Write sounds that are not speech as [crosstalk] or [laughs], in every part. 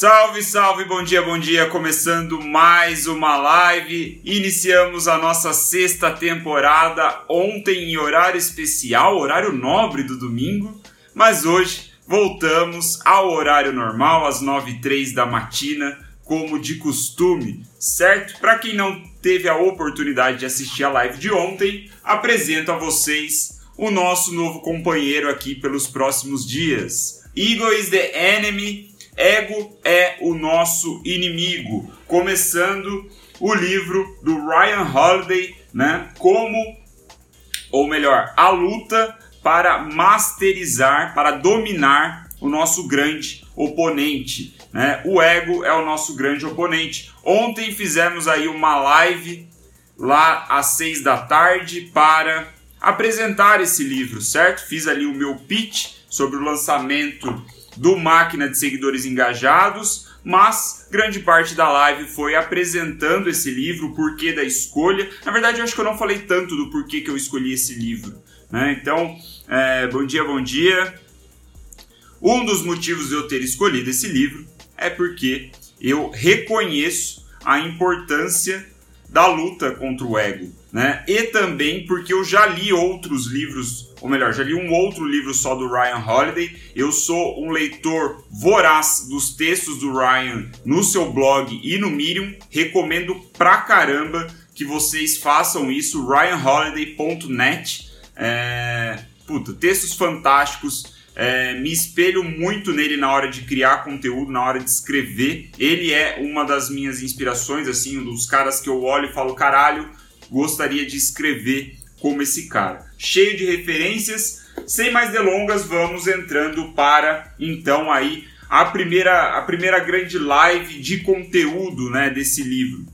Salve, salve, bom dia, bom dia. Começando mais uma live. Iniciamos a nossa sexta temporada ontem em horário especial, horário nobre do domingo, mas hoje voltamos ao horário normal, às 9 e 3 da matina, como de costume, certo? Para quem não teve a oportunidade de assistir a live de ontem, apresento a vocês o nosso novo companheiro aqui pelos próximos dias. Ego is the enemy Ego é o nosso inimigo. Começando o livro do Ryan Holiday, né? Como, ou melhor, a luta para masterizar, para dominar o nosso grande oponente. Né? O ego é o nosso grande oponente. Ontem fizemos aí uma live lá às seis da tarde para apresentar esse livro, certo? Fiz ali o meu pitch sobre o lançamento do Máquina de Seguidores Engajados, mas grande parte da live foi apresentando esse livro, o porquê da escolha. Na verdade, eu acho que eu não falei tanto do porquê que eu escolhi esse livro. Né? Então, é, bom dia, bom dia. Um dos motivos de eu ter escolhido esse livro é porque eu reconheço a importância da luta contra o ego né? E também porque eu já li outros livros, ou melhor, já li um outro livro só do Ryan Holiday. Eu sou um leitor voraz dos textos do Ryan no seu blog e no Medium. Recomendo pra caramba que vocês façam isso, ryanholiday.net. É... Puta, textos fantásticos. É, me espelho muito nele na hora de criar conteúdo, na hora de escrever. Ele é uma das minhas inspirações, assim, um dos caras que eu olho e falo, caralho, gostaria de escrever como esse cara. Cheio de referências. Sem mais delongas, vamos entrando para então aí a primeira, a primeira grande live de conteúdo né, desse livro.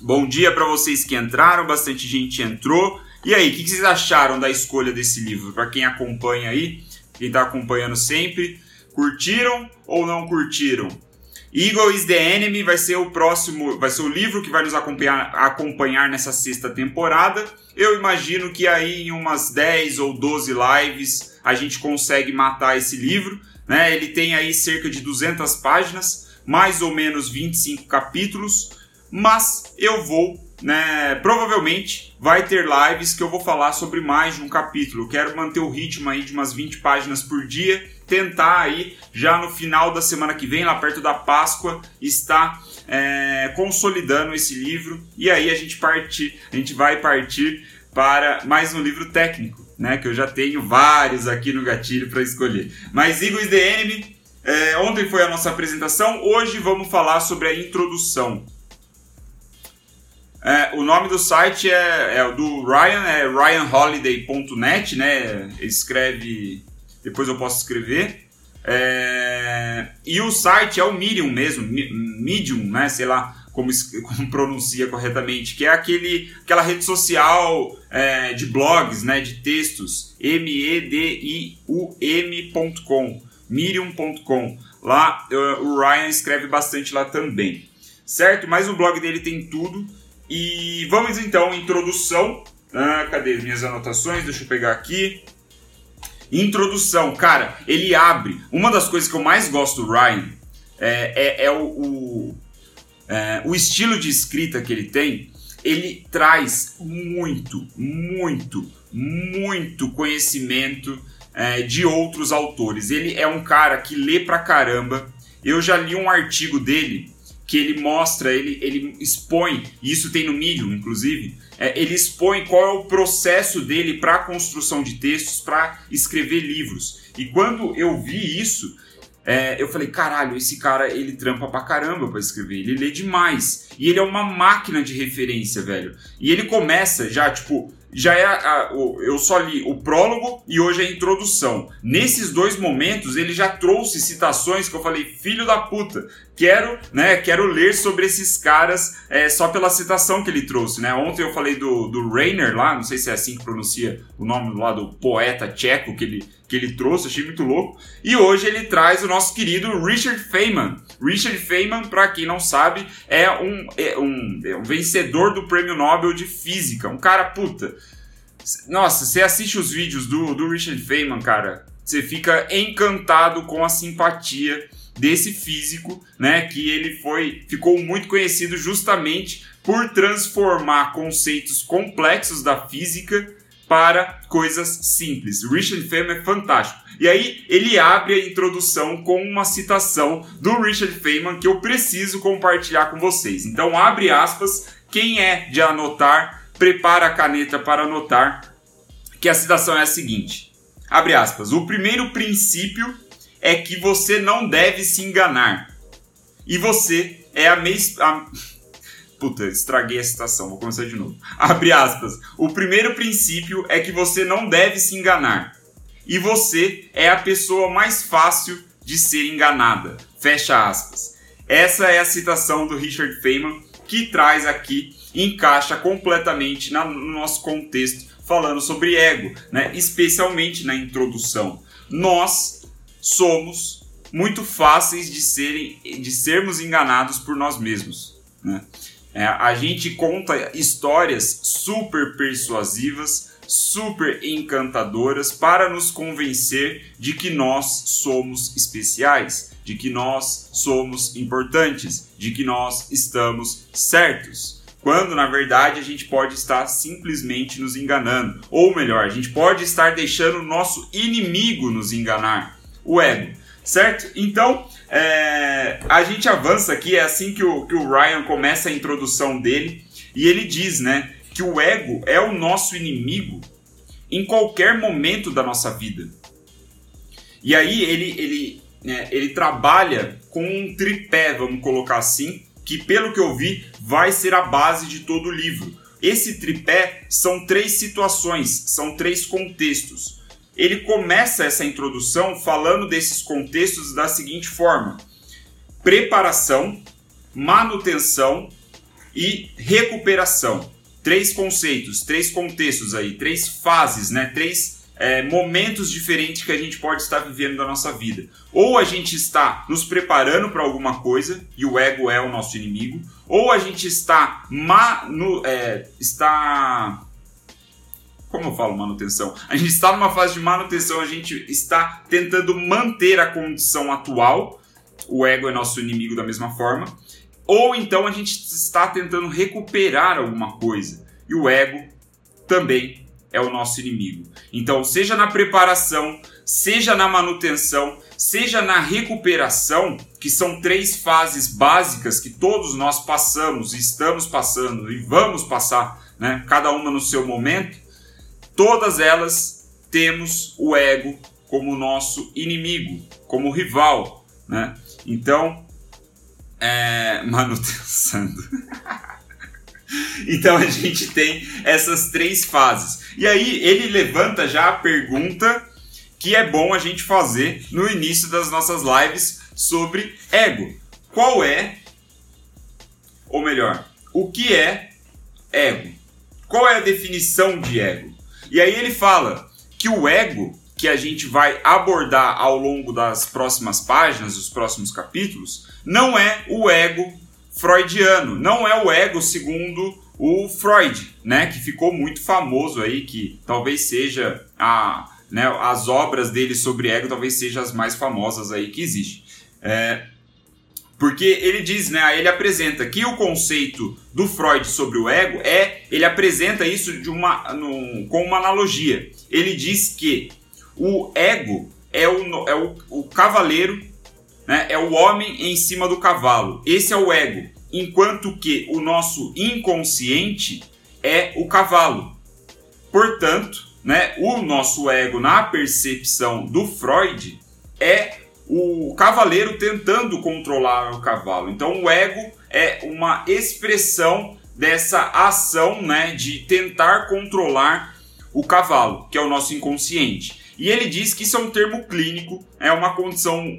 Bom dia para vocês que entraram, bastante gente entrou. E aí, o que, que vocês acharam da escolha desse livro? Para quem acompanha aí, quem está acompanhando sempre, curtiram ou não curtiram? Eagle is the Enemy vai ser o próximo, vai ser o livro que vai nos acompanhar, acompanhar nessa sexta temporada. Eu imagino que aí em umas 10 ou 12 lives a gente consegue matar esse livro. Né? Ele tem aí cerca de 200 páginas, mais ou menos 25 capítulos, mas eu vou né, provavelmente vai ter lives que eu vou falar sobre mais de um capítulo. quero manter o ritmo aí de umas 20 páginas por dia, tentar aí já no final da semana que vem, lá perto da Páscoa, estar é, consolidando esse livro e aí a gente parte, a gente vai partir para mais um livro técnico, né, que eu já tenho vários aqui no gatilho para escolher. Mas Eagles The é, ontem foi a nossa apresentação, hoje vamos falar sobre a introdução. É, o nome do site é, é, do Ryan, é ryanholiday.net, né? Escreve. Depois eu posso escrever. É, e o site é o Medium mesmo, Medium, né? Sei lá como, [laughs] como pronuncia corretamente, que é aquele, aquela rede social é, de blogs, né? De textos, M-E-D-I-U-M.com, medium.com. Lá o Ryan escreve bastante lá também, certo? Mas o blog dele tem tudo. E vamos então, introdução. Ah, cadê minhas anotações? Deixa eu pegar aqui. Introdução, cara, ele abre. Uma das coisas que eu mais gosto do Ryan é, é, é o, o, é, o estilo de escrita que ele tem. Ele traz muito, muito, muito conhecimento é, de outros autores. Ele é um cara que lê pra caramba. Eu já li um artigo dele que ele mostra, ele, ele expõe, e isso tem no Medium, inclusive, é, ele expõe qual é o processo dele para a construção de textos, para escrever livros. E quando eu vi isso, é, eu falei, caralho, esse cara ele trampa pra caramba pra escrever, ele lê demais. E ele é uma máquina de referência, velho. E ele começa já, tipo, já é a, o, eu só li o prólogo e hoje a introdução. Nesses dois momentos ele já trouxe citações que eu falei, filho da puta, quero, né, quero ler sobre esses caras é, só pela citação que ele trouxe, né? Ontem eu falei do, do Rainer lá, não sei se é assim que pronuncia o nome lá do poeta tcheco que ele, que ele trouxe, achei muito louco. E hoje ele traz o nosso querido Richard Feynman. Richard Feynman, para quem não sabe, é um, é um, é um vencedor do Prêmio Nobel de Física, um cara puta. Nossa, você assiste os vídeos do, do Richard Feynman, cara, você fica encantado com a simpatia desse físico, né, que ele foi ficou muito conhecido justamente por transformar conceitos complexos da física para coisas simples. Richard Feynman é fantástico. E aí ele abre a introdução com uma citação do Richard Feynman que eu preciso compartilhar com vocês. Então abre aspas, quem é de anotar, prepara a caneta para anotar, que a citação é a seguinte. Abre aspas. O primeiro princípio é que você não deve se enganar. E você é a mesma. Puta, estraguei a citação, vou começar de novo. Abre aspas. O primeiro princípio é que você não deve se enganar. E você é a pessoa mais fácil de ser enganada. Fecha aspas. Essa é a citação do Richard Feynman que traz aqui, encaixa completamente no nosso contexto, falando sobre ego, né? especialmente na introdução. Nós somos muito fáceis de, serem, de sermos enganados por nós mesmos. Né? É, a gente conta histórias super persuasivas, super encantadoras para nos convencer de que nós somos especiais, de que nós somos importantes, de que nós estamos certos. Quando na verdade a gente pode estar simplesmente nos enganando, ou melhor, a gente pode estar deixando o nosso inimigo nos enganar, o ego, certo? Então, é, a gente avança aqui, é assim que o, que o Ryan começa a introdução dele, e ele diz, né, que o ego é o nosso inimigo em qualquer momento da nossa vida. E aí ele, ele, né, ele trabalha com um tripé, vamos colocar assim, que pelo que eu vi vai ser a base de todo o livro. Esse tripé são três situações, são três contextos ele começa essa introdução falando desses contextos da seguinte forma: preparação, manutenção e recuperação. Três conceitos, três contextos aí, três fases, né? Três é, momentos diferentes que a gente pode estar vivendo da nossa vida. Ou a gente está nos preparando para alguma coisa e o ego é o nosso inimigo, ou a gente está, é, está como eu falo manutenção? A gente está numa fase de manutenção, a gente está tentando manter a condição atual. O ego é nosso inimigo da mesma forma. Ou então a gente está tentando recuperar alguma coisa. E o ego também é o nosso inimigo. Então, seja na preparação, seja na manutenção, seja na recuperação, que são três fases básicas que todos nós passamos, estamos passando e vamos passar, né? cada uma no seu momento todas elas temos o ego como nosso inimigo, como rival, né? Então, é, manutenção. [laughs] então a gente tem essas três fases. E aí ele levanta já a pergunta que é bom a gente fazer no início das nossas lives sobre ego. Qual é, ou melhor, o que é ego? Qual é a definição de ego? E aí ele fala que o ego que a gente vai abordar ao longo das próximas páginas, dos próximos capítulos, não é o ego freudiano, não é o ego segundo o Freud, né, que ficou muito famoso aí, que talvez seja a, né, as obras dele sobre ego talvez sejam as mais famosas aí que existe. É, porque ele diz, né, ele apresenta que o conceito do Freud sobre o ego é, ele apresenta isso de uma, no, com uma analogia. Ele diz que o ego é o, é o, o cavaleiro, né, é o homem em cima do cavalo. Esse é o ego. Enquanto que o nosso inconsciente é o cavalo. Portanto, né, o nosso ego, na percepção do Freud, é o cavaleiro tentando controlar o cavalo. Então o ego é uma expressão dessa ação, né, de tentar controlar o cavalo, que é o nosso inconsciente. E ele diz que isso é um termo clínico, é uma condição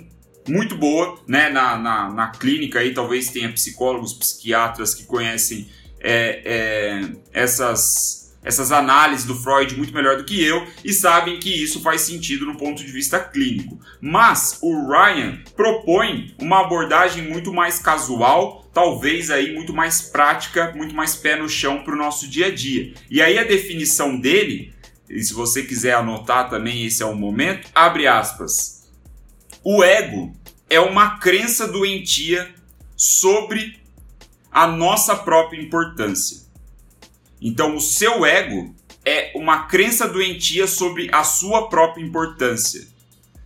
muito boa, né, na, na, na clínica aí talvez tenha psicólogos, psiquiatras que conhecem é, é, essas essas análises do Freud muito melhor do que eu e sabem que isso faz sentido no ponto de vista clínico. Mas o Ryan propõe uma abordagem muito mais casual, talvez aí muito mais prática, muito mais pé no chão para o nosso dia a dia. E aí a definição dele, e se você quiser anotar também esse é o momento, abre aspas. O ego é uma crença doentia sobre a nossa própria importância. Então, o seu ego é uma crença doentia sobre a sua própria importância.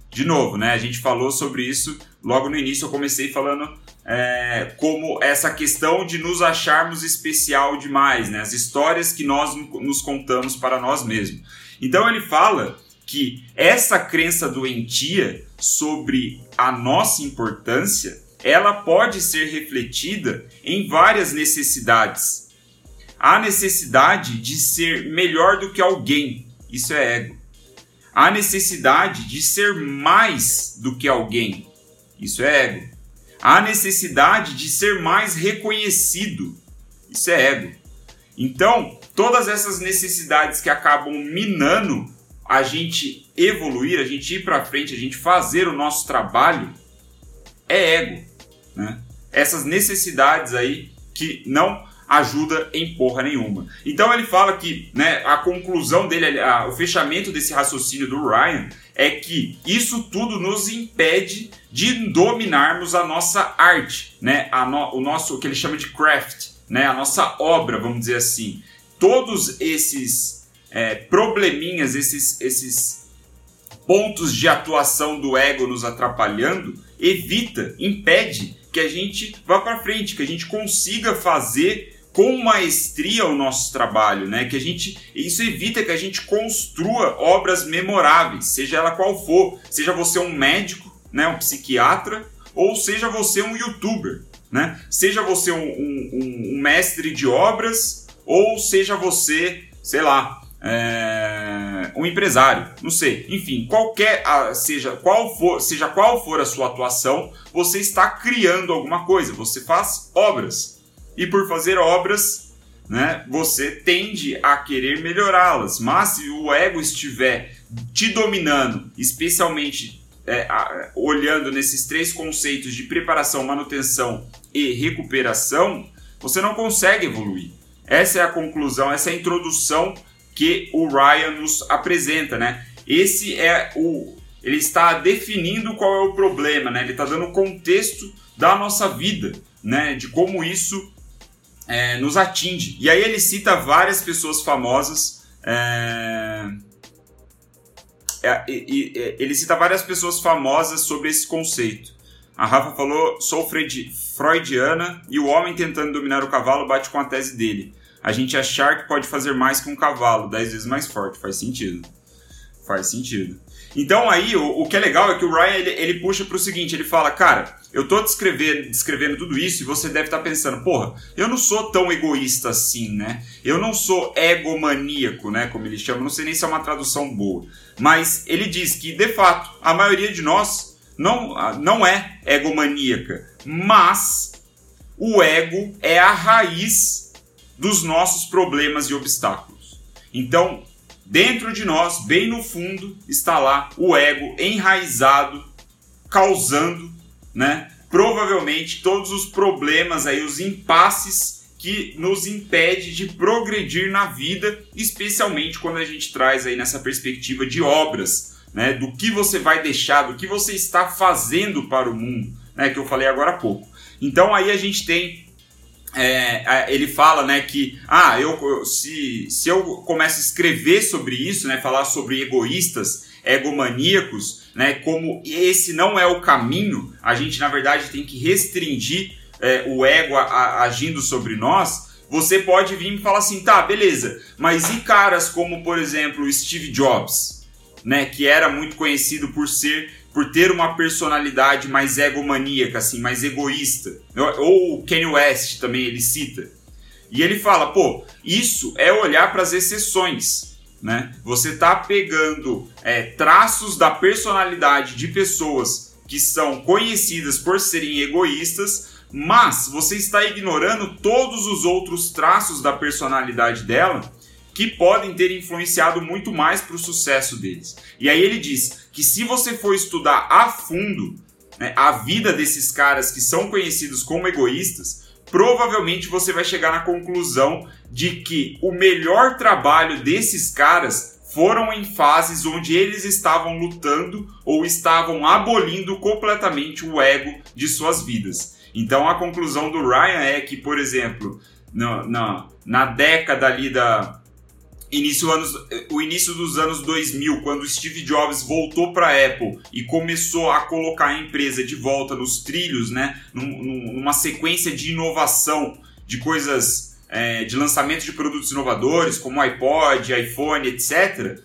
De novo, né? A gente falou sobre isso logo no início. Eu comecei falando é, como essa questão de nos acharmos especial demais, né? As histórias que nós nos contamos para nós mesmos. Então ele fala que essa crença doentia sobre a nossa importância, ela pode ser refletida em várias necessidades Há necessidade de ser melhor do que alguém. Isso é ego. Há necessidade de ser mais do que alguém. Isso é ego. Há necessidade de ser mais reconhecido. Isso é ego. Então, todas essas necessidades que acabam minando a gente evoluir, a gente ir para frente, a gente fazer o nosso trabalho, é ego. Né? Essas necessidades aí que não ajuda em porra nenhuma. Então ele fala que né, a conclusão dele, a, o fechamento desse raciocínio do Ryan é que isso tudo nos impede de dominarmos a nossa arte, né, a no, o nosso o que ele chama de craft, né, a nossa obra, vamos dizer assim. Todos esses é, probleminhas, esses, esses pontos de atuação do ego nos atrapalhando, evita, impede que a gente vá para frente, que a gente consiga fazer com maestria o nosso trabalho, né? Que a gente isso evita que a gente construa obras memoráveis, seja ela qual for, seja você um médico, né, um psiquiatra, ou seja você um youtuber, né? Seja você um, um, um mestre de obras, ou seja você, sei lá, é, um empresário, não sei, enfim, qualquer seja qual for, seja qual for a sua atuação, você está criando alguma coisa, você faz obras e por fazer obras, né, você tende a querer melhorá-las. Mas se o ego estiver te dominando, especialmente é, a, olhando nesses três conceitos de preparação, manutenção e recuperação, você não consegue evoluir. Essa é a conclusão, essa é a introdução que o Ryan nos apresenta, né? Esse é o ele está definindo qual é o problema, né? Ele está dando o contexto da nossa vida, né? De como isso é, nos atinge. E aí ele cita várias pessoas famosas. É, é, ele cita várias pessoas famosas sobre esse conceito. A Rafa falou: sou freudiana e o homem tentando dominar o cavalo bate com a tese dele. A gente achar que pode fazer mais que um cavalo, dez vezes mais forte. Faz sentido. Faz sentido. Então aí, o, o que é legal é que o Ryan ele, ele puxa para o seguinte, ele fala, cara, eu tô descrevendo, descrevendo tudo isso e você deve estar tá pensando, porra, eu não sou tão egoísta assim, né? Eu não sou egomaníaco, né? Como ele chama, não sei nem se é uma tradução boa. Mas ele diz que, de fato, a maioria de nós não, não é egomaníaca, mas o ego é a raiz dos nossos problemas e obstáculos. Então, Dentro de nós, bem no fundo, está lá o ego enraizado, causando, né, provavelmente todos os problemas aí, os impasses que nos impede de progredir na vida, especialmente quando a gente traz aí nessa perspectiva de obras, né, do que você vai deixar, do que você está fazendo para o mundo, né, que eu falei agora há pouco. Então aí a gente tem é, ele fala né, que ah, eu, se, se eu começo a escrever sobre isso, né, falar sobre egoístas, egomaníacos, né, como esse não é o caminho, a gente na verdade tem que restringir é, o ego a, a, agindo sobre nós. Você pode vir e falar assim, tá, beleza, mas e caras como, por exemplo, Steve Jobs, né, que era muito conhecido por ser por ter uma personalidade mais egomaníaca, assim, mais egoísta. Ou o Kanye West também ele cita. E ele fala, pô, isso é olhar para as exceções. Né? Você está pegando é, traços da personalidade de pessoas que são conhecidas por serem egoístas, mas você está ignorando todos os outros traços da personalidade dela que podem ter influenciado muito mais para o sucesso deles. E aí ele diz que se você for estudar a fundo né, a vida desses caras que são conhecidos como egoístas, provavelmente você vai chegar na conclusão de que o melhor trabalho desses caras foram em fases onde eles estavam lutando ou estavam abolindo completamente o ego de suas vidas. Então a conclusão do Ryan é que, por exemplo, no, na década ali da início anos, o início dos anos 2000, quando Steve Jobs voltou para a Apple e começou a colocar a empresa de volta nos trilhos, né, numa sequência de inovação de coisas é, de lançamento de produtos inovadores como iPod, iPhone, etc.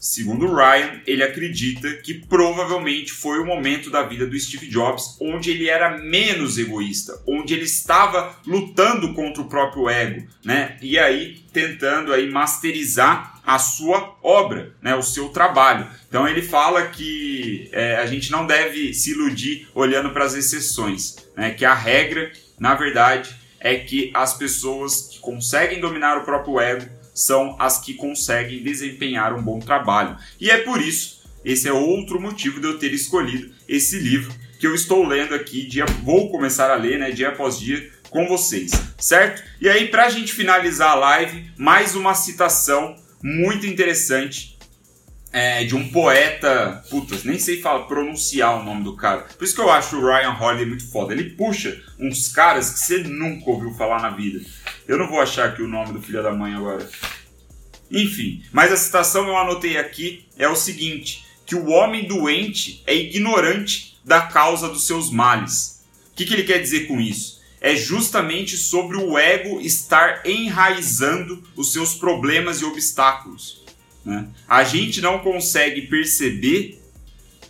Segundo Ryan, ele acredita que provavelmente foi o momento da vida do Steve Jobs onde ele era menos egoísta, onde ele estava lutando contra o próprio ego, né? E aí tentando aí masterizar a sua obra, né? O seu trabalho. Então ele fala que é, a gente não deve se iludir olhando para as exceções, né? Que a regra, na verdade, é que as pessoas que conseguem dominar o próprio ego são as que conseguem desempenhar um bom trabalho. E é por isso, esse é outro motivo de eu ter escolhido esse livro que eu estou lendo aqui, dia, vou começar a ler, né, dia após dia, com vocês, certo? E aí, para a gente finalizar a live, mais uma citação muito interessante é, de um poeta. Putas, nem sei falar, pronunciar o nome do cara. Por isso que eu acho o Ryan Holiday muito foda. Ele puxa uns caras que você nunca ouviu falar na vida. Eu não vou achar aqui o nome do filho da mãe agora. Enfim, mas a citação eu anotei aqui é o seguinte: que o homem doente é ignorante da causa dos seus males. O que, que ele quer dizer com isso? É justamente sobre o ego estar enraizando os seus problemas e obstáculos. Né? A gente não consegue perceber,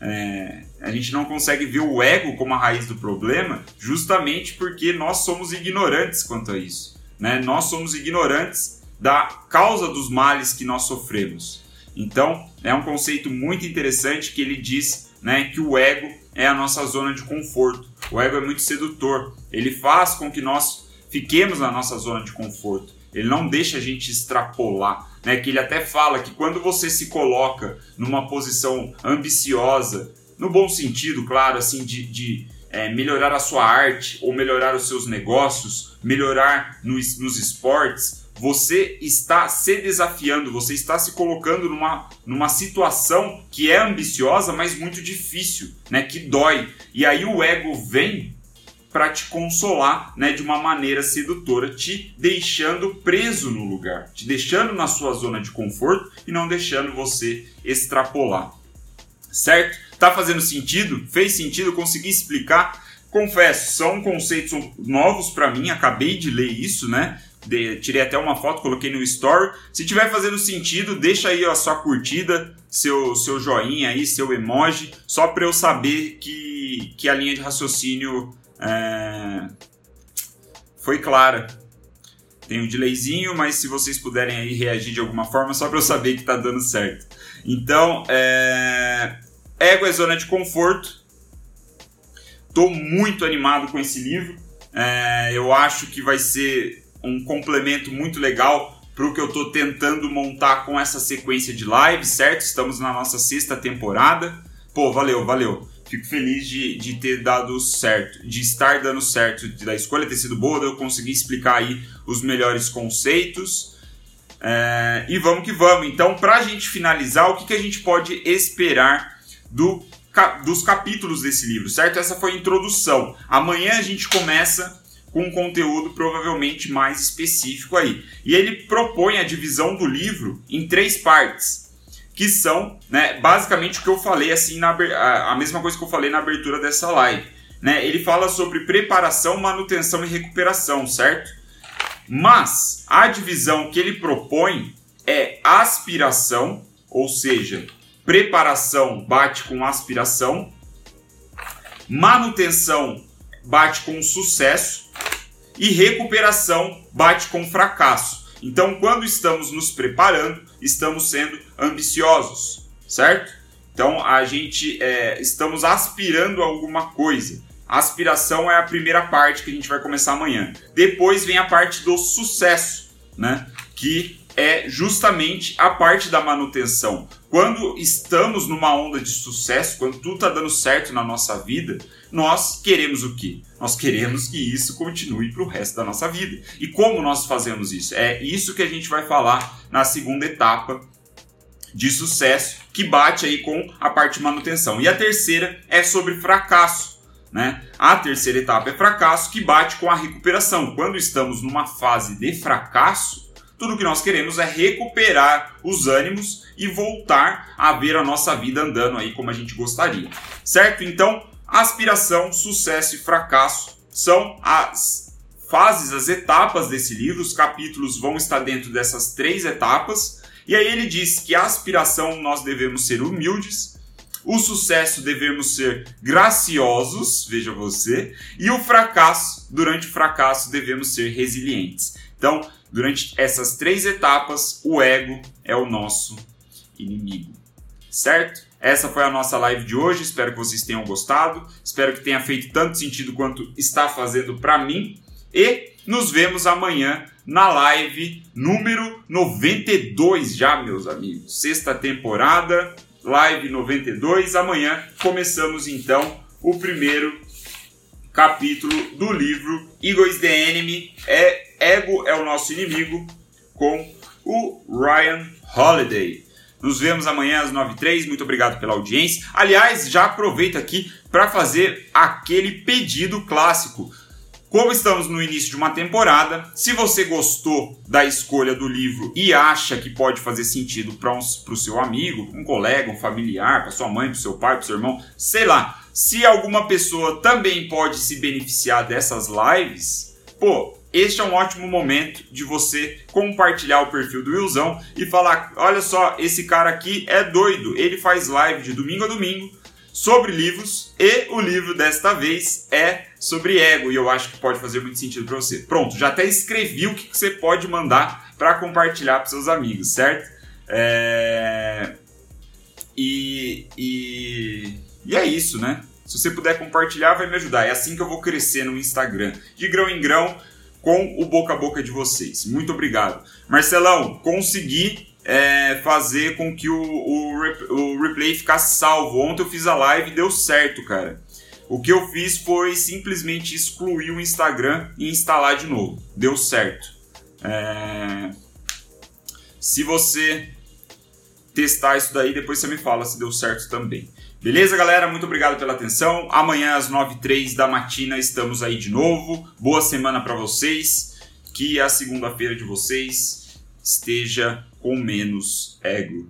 é, a gente não consegue ver o ego como a raiz do problema, justamente porque nós somos ignorantes quanto a isso. Né? Nós somos ignorantes da causa dos males que nós sofremos. Então, é um conceito muito interessante que ele diz né, que o ego é a nossa zona de conforto. O ego é muito sedutor. Ele faz com que nós fiquemos na nossa zona de conforto. Ele não deixa a gente extrapolar. Né? Que ele até fala que quando você se coloca numa posição ambiciosa, no bom sentido, claro, assim, de, de é, melhorar a sua arte ou melhorar os seus negócios, melhorar nos, nos esportes, você está se desafiando, você está se colocando numa, numa situação que é ambiciosa, mas muito difícil, né? Que dói. E aí o ego vem para te consolar, né, de uma maneira sedutora, te deixando preso no lugar, te deixando na sua zona de conforto e não deixando você extrapolar. Certo? Tá fazendo sentido? Fez sentido? Consegui explicar? Confesso, são conceitos novos para mim, acabei de ler isso, né? De, tirei até uma foto, coloquei no story. Se tiver fazendo sentido, deixa aí a sua curtida, seu, seu joinha aí, seu emoji, só para eu saber que, que a linha de raciocínio é, foi clara. Tem um delayzinho, mas se vocês puderem aí reagir de alguma forma, só para eu saber que tá dando certo. Então, é, Ego é zona de conforto. Tô muito animado com esse livro. É, eu acho que vai ser um complemento muito legal para o que eu estou tentando montar com essa sequência de lives, certo? Estamos na nossa sexta temporada. Pô, valeu, valeu. Fico feliz de, de ter dado certo, de estar dando certo, da escolha ter sido boa, de eu conseguir explicar aí os melhores conceitos. É, e vamos que vamos. Então, para a gente finalizar, o que, que a gente pode esperar do, dos capítulos desse livro, certo? Essa foi a introdução. Amanhã a gente começa com um conteúdo provavelmente mais específico aí. E ele propõe a divisão do livro em três partes, que são, né, basicamente o que eu falei assim na a mesma coisa que eu falei na abertura dessa live, né? Ele fala sobre preparação, manutenção e recuperação, certo? Mas a divisão que ele propõe é aspiração, ou seja, preparação bate com aspiração, manutenção bate com sucesso e recuperação bate com fracasso. Então, quando estamos nos preparando, estamos sendo ambiciosos, certo? Então, a gente é, estamos aspirando a alguma coisa. A aspiração é a primeira parte que a gente vai começar amanhã. Depois vem a parte do sucesso, né? Que é justamente a parte da manutenção. Quando estamos numa onda de sucesso, quando tudo está dando certo na nossa vida, nós queremos o quê? Nós queremos que isso continue para o resto da nossa vida. E como nós fazemos isso? É isso que a gente vai falar na segunda etapa de sucesso, que bate aí com a parte de manutenção. E a terceira é sobre fracasso. Né? A terceira etapa é fracasso, que bate com a recuperação. Quando estamos numa fase de fracasso, tudo que nós queremos é recuperar os ânimos e voltar a ver a nossa vida andando aí como a gente gostaria. Certo? Então, aspiração, sucesso e fracasso são as fases, as etapas desse livro. Os capítulos vão estar dentro dessas três etapas. E aí ele diz que a aspiração nós devemos ser humildes, o sucesso devemos ser graciosos, veja você, e o fracasso, durante o fracasso devemos ser resilientes. Então, durante essas três etapas, o ego é o nosso inimigo. Certo? Essa foi a nossa live de hoje. Espero que vocês tenham gostado. Espero que tenha feito tanto sentido quanto está fazendo para mim. E nos vemos amanhã na live número 92 já, meus amigos. Sexta temporada, live 92. Amanhã começamos então o primeiro capítulo do livro Ego is the Enemy. É Ego é o nosso inimigo com o Ryan Holiday. Nos vemos amanhã às 9h03. Muito obrigado pela audiência. Aliás, já aproveito aqui para fazer aquele pedido clássico. Como estamos no início de uma temporada, se você gostou da escolha do livro e acha que pode fazer sentido para um, o seu amigo, um colega, um familiar, para sua mãe, para seu pai, para seu irmão, sei lá, se alguma pessoa também pode se beneficiar dessas lives, pô, este é um ótimo momento de você compartilhar o perfil do Wilson e falar: olha só, esse cara aqui é doido, ele faz live de domingo a domingo sobre livros e o livro desta vez é sobre ego e eu acho que pode fazer muito sentido para você. Pronto, já até escrevi o que você pode mandar para compartilhar para seus amigos, certo? É... E, e, e é isso, né? Se você puder compartilhar, vai me ajudar. É assim que eu vou crescer no Instagram. De grão em grão, com o boca a boca de vocês. Muito obrigado. Marcelão, consegui é, fazer com que o, o, o, replay ficasse salvo. Ontem eu fiz a live e deu certo, cara. O que eu fiz foi simplesmente excluir o Instagram e instalar de novo. Deu certo. É... Se você testar isso daí, depois você me fala se deu certo também. Beleza, galera? Muito obrigado pela atenção. Amanhã às 9h03 da matina estamos aí de novo. Boa semana para vocês. Que a segunda-feira de vocês esteja com menos ego.